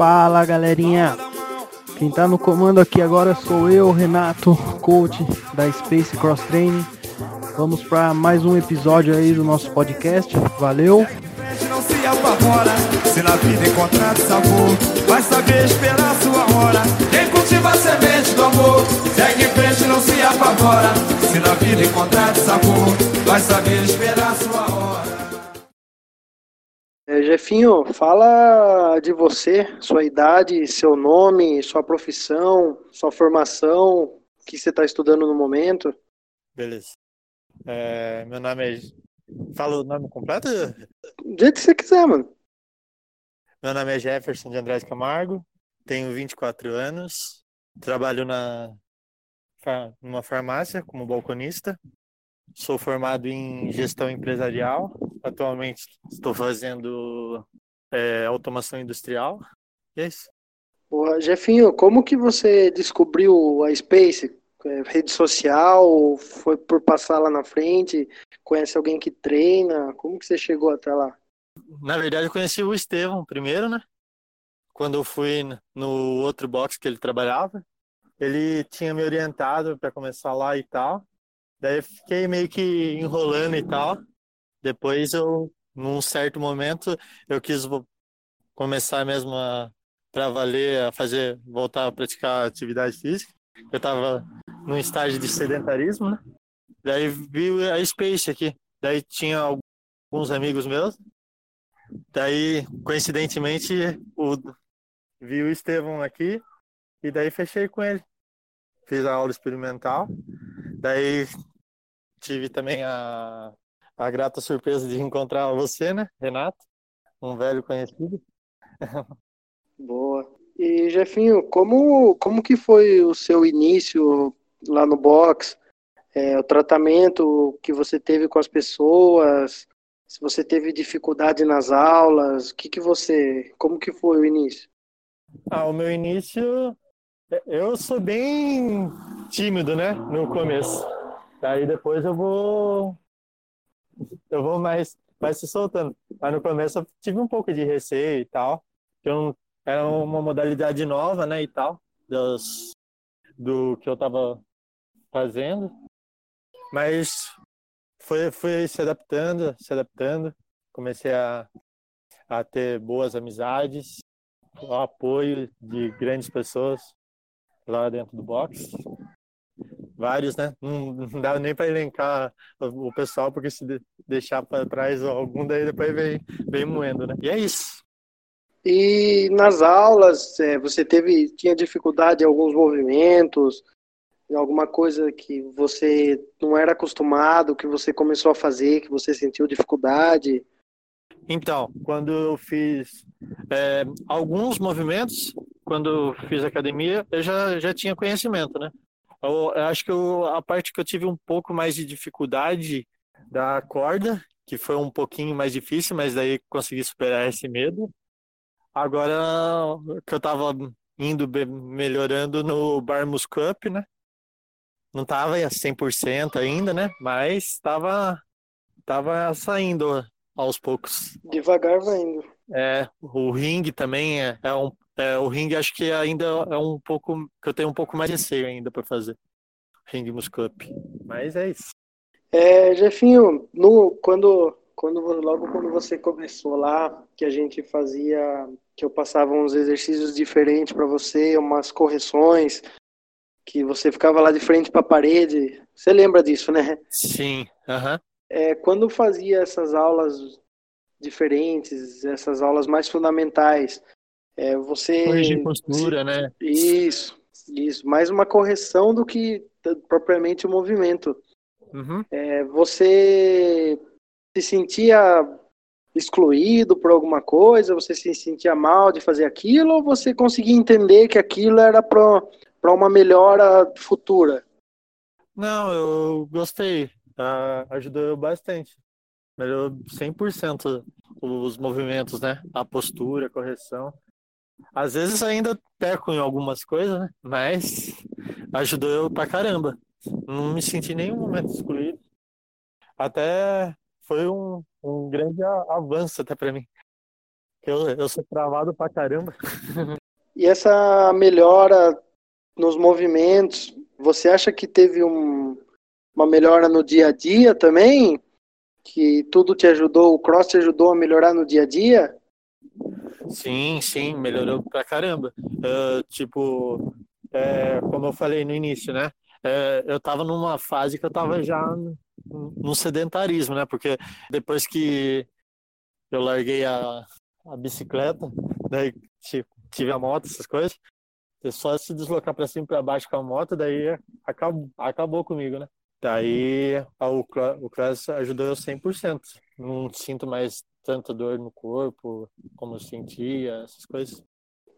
Fala galerinha, quem tá no comando aqui agora sou eu, Renato, coach da Space Cross Training. Vamos para mais um episódio aí do nosso podcast. Valeu! Não se apavora, se na vida encontrar sabor, vai saber esperar sua hora. Quem cultiva a semente do amor, segue em frente, não se apavora, se na vida encontrar sabor, vai saber esperar sua hora. Jefinho, fala de você, sua idade, seu nome, sua profissão, sua formação, o que você está estudando no momento. Beleza. É, meu nome é. Fala o nome completo? Do jeito que você quiser, mano. Meu nome é Jefferson de Andrade Camargo, tenho 24 anos, trabalho na numa farmácia como balconista, sou formado em gestão empresarial, atualmente estou fazendo é, automação industrial. E é isso. Porra, Jefinho, como que você descobriu a Space? É, rede social? Foi por passar lá na frente? Conhece alguém que treina? Como que você chegou até lá? Na verdade, eu conheci o Estevão primeiro, né? Quando eu fui no outro box que ele trabalhava, ele tinha me orientado para começar lá e tal. Daí eu fiquei meio que enrolando e tal. Depois eu, num certo momento, eu quis começar mesmo a para valer, a fazer, voltar a praticar atividade física. Eu estava num estágio de sedentarismo, né? Daí vi a Space aqui. Daí tinha alguns amigos meus Daí, coincidentemente, o, vi o Estevão aqui e daí fechei com ele. Fiz a aula experimental. Daí tive também a, a grata surpresa de encontrar você, né, Renato? Um velho conhecido. Boa. E Jefinho, como, como que foi o seu início lá no box? É, o tratamento que você teve com as pessoas? Se você teve dificuldade nas aulas? O que que você, como que foi o início? Ah, o meu início, eu sou bem tímido, né, no começo. Daí depois eu vou, eu vou mais, mais se soltando. Mas no começo eu tive um pouco de receio e tal, que eu não, era uma modalidade nova, né, e tal, dos, do que eu tava fazendo. Mas foi, foi se adaptando, se adaptando. Comecei a, a ter boas amizades, o apoio de grandes pessoas lá dentro do box. Vários, né? Não, não dá nem para elencar o, pessoal, porque se de- deixar para trás algum daí depois vem, vem moendo, né? E é isso. E nas aulas, é, você teve, tinha dificuldade em alguns movimentos, em alguma coisa que você não era acostumado, que você começou a fazer, que você sentiu dificuldade? Então, quando eu fiz é, alguns movimentos, quando eu fiz academia, eu já, já tinha conhecimento, né? Eu, eu acho que eu- a parte que eu tive um pouco mais de dificuldade da corda, que foi um pouquinho mais difícil, mas daí consegui superar esse medo. Agora que eu tava indo melhorando no bar muscle up, né? Não tava a 100% ainda, né? Mas tava, tava saindo aos poucos. Devagar vai indo. É, o ringue também é, é um. É, o ringue acho que ainda é um pouco. que eu tenho um pouco mais de receio ainda para fazer. Ringue muscle up. Mas é isso. É, Jefinho, no, quando, quando, logo quando você começou lá, que a gente fazia, que eu passava uns exercícios diferentes para você, umas correções, que você ficava lá de frente para a parede, você lembra disso, né? Sim, aham. É, quando fazia essas aulas diferentes, essas aulas mais fundamentais, é, você... Corrigir postura, né? Isso, isso, mais uma correção do que propriamente o movimento. Uhum. É, você se sentia excluído por alguma coisa? Você se sentia mal de fazer aquilo? Ou você conseguia entender que aquilo era para uma melhora futura? Não, eu gostei. Ah, ajudou bastante. Melhorou 100% os movimentos, né? A postura, a correção. Às vezes ainda peco em algumas coisas, né? Mas ajudou eu pra caramba. Não me senti em nenhum momento excluído. Até foi um, um grande avanço até para mim. Eu, eu sou travado pra caramba. E essa melhora nos movimentos, você acha que teve um, uma melhora no dia a dia também? Que tudo te ajudou, o cross te ajudou a melhorar no dia a dia? Sim, sim, melhorou pra caramba. Uh, tipo, é, como eu falei no início, né? É, eu tava numa fase que eu tava já no sedentarismo, né? Porque depois que eu larguei a, a bicicleta, daí tipo, tive a moto, essas coisas, é só se deslocar para cima e para baixo com a moto, daí acabou, acabou comigo, né? Daí o, o cross ajudou eu 100%. Não sinto mais tanta dor no corpo como eu sentia, essas coisas.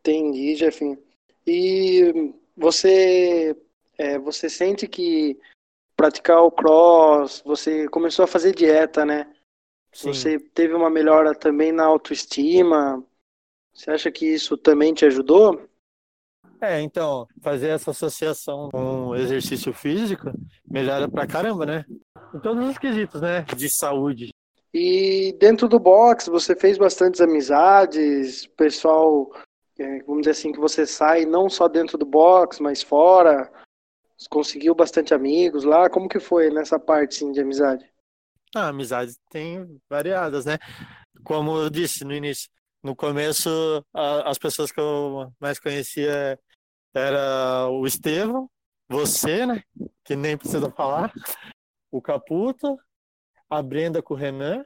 Entendi, Jefinho. E você, é, você sente que praticar o cross, você começou a fazer dieta, né? Sim. Você teve uma melhora também na autoestima. Você acha que isso também te ajudou? É, então, fazer essa associação com exercício físico melhora pra caramba, né? Em todos os quesitos, né? De saúde. E dentro do box, você fez bastantes amizades, pessoal, é, vamos dizer assim, que você sai não só dentro do box, mas fora. Conseguiu bastante amigos lá. Como que foi nessa parte, sim, de amizade? Ah, amizades tem variadas, né? Como eu disse no início, no começo a, as pessoas que eu mais conhecia era o Estevão, você, né? Que nem precisa falar, o Caputo, a Brenda com o Renan,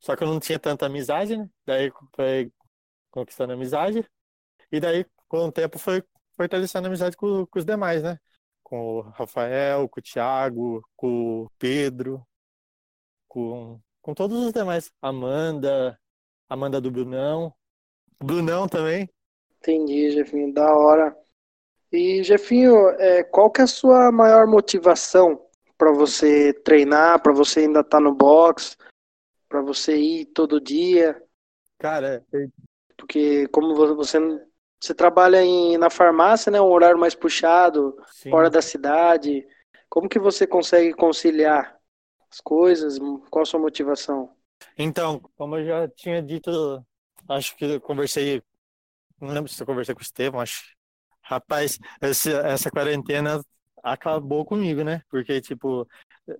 só que eu não tinha tanta amizade, né? Daí foi conquistando amizade, e daí com o tempo foi fortalecendo a amizade com, com os demais, né? Com o Rafael, com o Thiago, com o Pedro, com, com todos os demais. Amanda, Amanda do Brunão, Brunão também. Entendi, Jefinho, da hora. E, Jefinho, é, qual que é a sua maior motivação para você treinar, para você ainda estar tá no box, para você ir todo dia? Cara, é... porque como você você trabalha em, na farmácia, né, um horário mais puxado, Sim. fora da cidade, como que você consegue conciliar as coisas? Qual a sua motivação? Então, como eu já tinha dito, acho que eu conversei, não lembro se eu conversei com o Estevão, acho. Rapaz, esse, essa quarentena acabou comigo, né? Porque, tipo,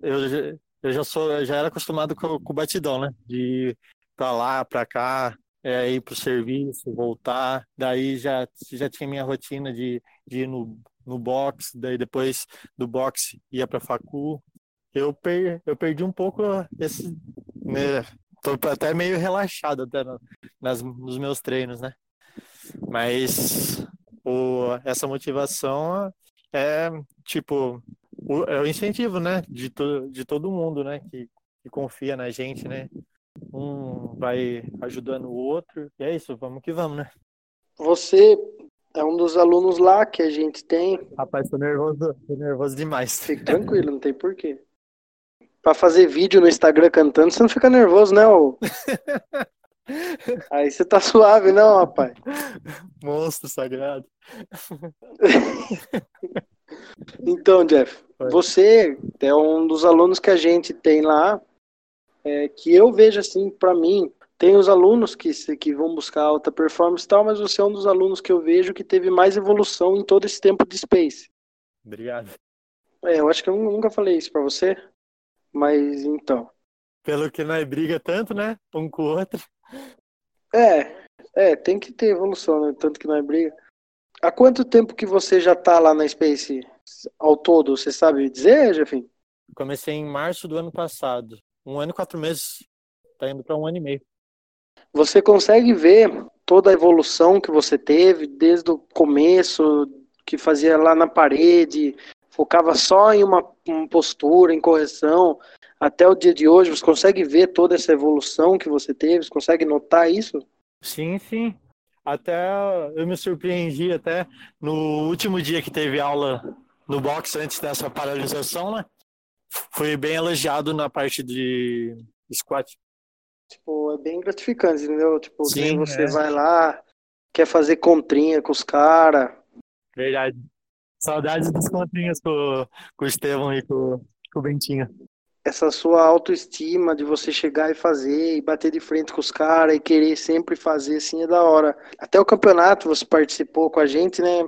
eu, eu já sou, eu já era acostumado com, com o batidão, né? De ir pra lá, pra cá, é, ir pro serviço, voltar. Daí já, já tinha minha rotina de, de ir no, no box, daí depois do box ia pra facu, eu, per, eu perdi um pouco esse. Né, tô até meio relaxado até no, nas, nos meus treinos, né? Mas o, essa motivação é tipo o, é o incentivo, né? De, to, de todo mundo, né? Que, que confia na gente, né? Um vai ajudando o outro. E é isso, vamos que vamos, né? Você é um dos alunos lá que a gente tem. Rapaz, tô nervoso, tô nervoso demais. Fique tranquilo, não tem porquê pra fazer vídeo no Instagram cantando, você não fica nervoso, né? Ô? Aí você tá suave, não, rapaz? Monstro sagrado. então, Jeff, você é um dos alunos que a gente tem lá, é, que eu vejo assim, para mim, tem os alunos que, que vão buscar alta performance e tal, mas você é um dos alunos que eu vejo que teve mais evolução em todo esse tempo de Space. Obrigado. É, eu acho que eu nunca falei isso para você. Mas então. Pelo que nós briga tanto, né? Um com o outro. É, é, tem que ter evolução, né? Tanto que nós briga. Há quanto tempo que você já tá lá na Space ao todo? Você sabe dizer, Jefim? Comecei em março do ano passado. Um ano e quatro meses. Tá indo para um ano e meio. Você consegue ver toda a evolução que você teve desde o começo, que fazia lá na parede, focava só em uma, uma postura, em correção, até o dia de hoje, você consegue ver toda essa evolução que você teve? Você consegue notar isso? Sim, sim. Até eu me surpreendi até no último dia que teve aula no box antes dessa paralisação, né? Fui bem elogiado na parte de squat. Tipo, é bem gratificante, entendeu? Tipo, Sim, você é. vai lá, quer fazer contrinha com os caras. Verdade. Saudades dos continhos com, com o Estevão e com, com o Bentinho. Essa sua autoestima de você chegar e fazer e bater de frente com os caras e querer sempre fazer assim é da hora. Até o campeonato você participou com a gente, né?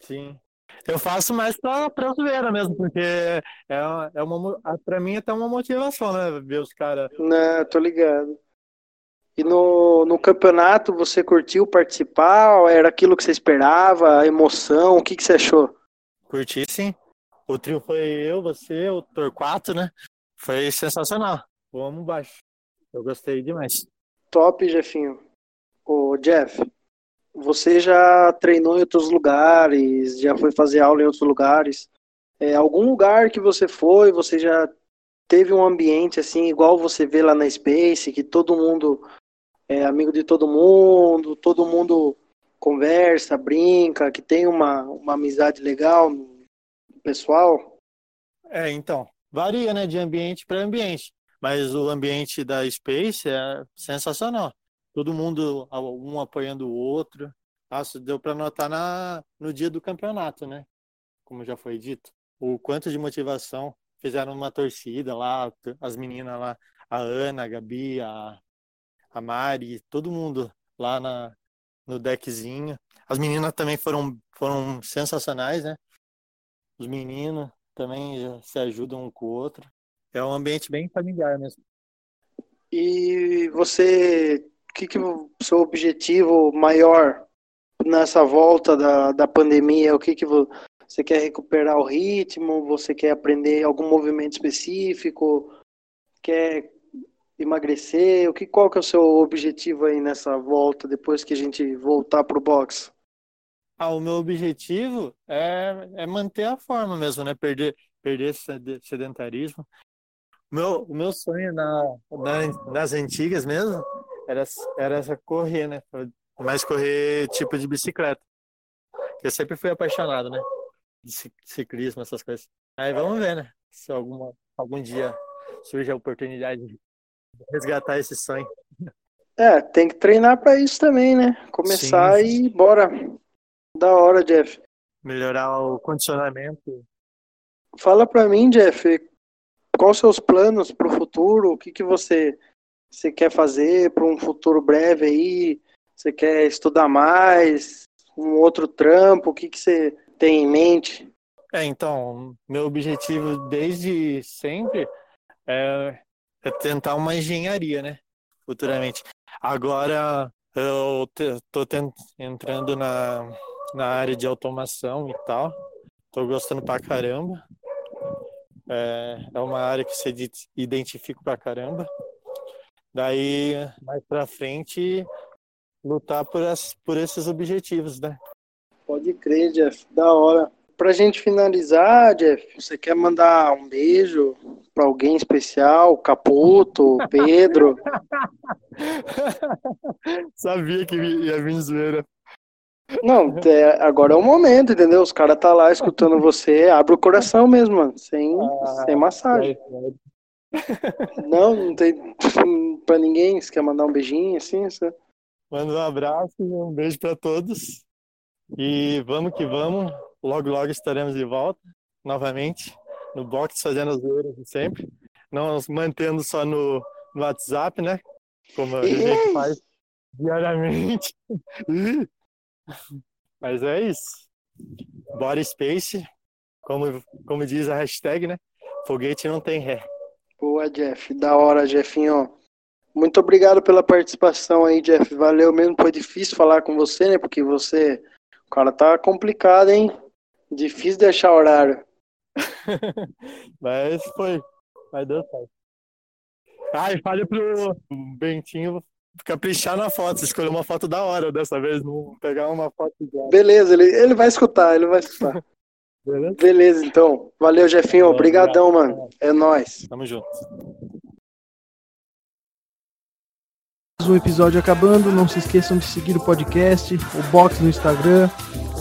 Sim. Eu faço mais pra, pra zoeira mesmo, porque é, é uma, pra mim é até uma motivação, né? Ver os caras. Né, tô ligado. E no, no campeonato você curtiu participar? Era aquilo que você esperava? A emoção? O que, que você achou? Curti sim. O trio foi eu, você, o Torquato, né? Foi sensacional. Vamos baixo. Eu gostei demais. Top, Jefinho. Ô, Jeff, você já treinou em outros lugares, já foi fazer aula em outros lugares. É, algum lugar que você foi, você já teve um ambiente assim, igual você vê lá na Space, que todo mundo é amigo de todo mundo, todo mundo conversa, brinca, que tem uma, uma amizade legal no pessoal? É, então, varia, né, de ambiente para ambiente. Mas o ambiente da Space é sensacional. Todo mundo, um apoiando o outro. Nossa, deu para notar na, no dia do campeonato, né? Como já foi dito. O quanto de motivação fizeram uma torcida lá, as meninas lá, a Ana, a Gabi, a, a Mari, todo mundo lá na, no deckzinho. As meninas também foram, foram sensacionais, né? Os meninos também se ajudam um com o outro. É um ambiente bem familiar mesmo. E você, que, que o seu objetivo maior nessa volta da, da pandemia? O que, que você quer recuperar o ritmo? Você quer aprender algum movimento específico? Quer emagrecer? O que, qual que é o seu objetivo aí nessa volta, depois que a gente voltar pro boxe? Ah, o meu objetivo é, é manter a forma mesmo, né? Perder, perder esse sedentarismo. Meu, o meu sonho na, na, nas antigas mesmo era, era correr, né? Mas correr tipo de bicicleta. Eu sempre fui apaixonado, né? De ciclismo, essas coisas. Aí vamos ver, né? Se alguma, algum dia surge a oportunidade resgatar esse sonho. É, tem que treinar para isso também, né? Começar Sim. e bora. Da hora, Jeff. Melhorar o condicionamento. Fala para mim, Jeff, quais seus planos para o futuro? O que, que você, você quer fazer para um futuro breve aí? Você quer estudar mais? Um outro trampo? O que, que você tem em mente? É, então, meu objetivo desde sempre é é tentar uma engenharia, né? Futuramente. Agora eu tô entrando na, na área de automação e tal. Tô gostando pra caramba. É, é uma área que você identifica pra caramba. Daí, mais pra frente, lutar por, as, por esses objetivos, né? Pode crer, Jeff. Da hora. Pra gente finalizar, Jeff, você quer mandar um beijo para alguém especial? Caputo, Pedro? Sabia que ia vir zoeira. Não, é, agora é o momento, entendeu? Os caras tá lá escutando você, abre o coração mesmo, mano, sem, ah, sem massagem. Não, não tem pra ninguém, você quer mandar um beijinho assim? Você... Manda um abraço e um beijo para todos. E vamos que vamos. Logo, logo estaremos de volta novamente no box fazendo as zoeiras de sempre. Não nos mantendo só no, no WhatsApp, né? Como a gente faz diariamente. Mas é isso. Body Space, como, como diz a hashtag, né? Foguete não tem ré. Boa, Jeff. Da hora, Jeffinho. Muito obrigado pela participação aí, Jeff. Valeu mesmo. Foi difícil falar com você, né? Porque você. O cara tá complicado, hein? Difícil deixar horário. Mas foi. Mas deu certo. Ah, e fale pro Bentinho caprichar na foto, escolher uma foto da hora dessa vez, não pegar uma foto igual. Beleza, ele, ele vai escutar, ele vai escutar. Beleza? Beleza, então. Valeu, Jefinho. Obrigadão, mano. É nóis. Tamo junto. o episódio acabando. Não se esqueçam de seguir o podcast, o box no Instagram,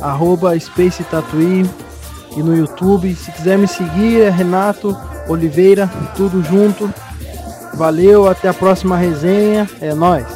arroba Space Tatuí e no YouTube. Se quiser me seguir, é Renato Oliveira, tudo junto. Valeu, até a próxima resenha. É nóis.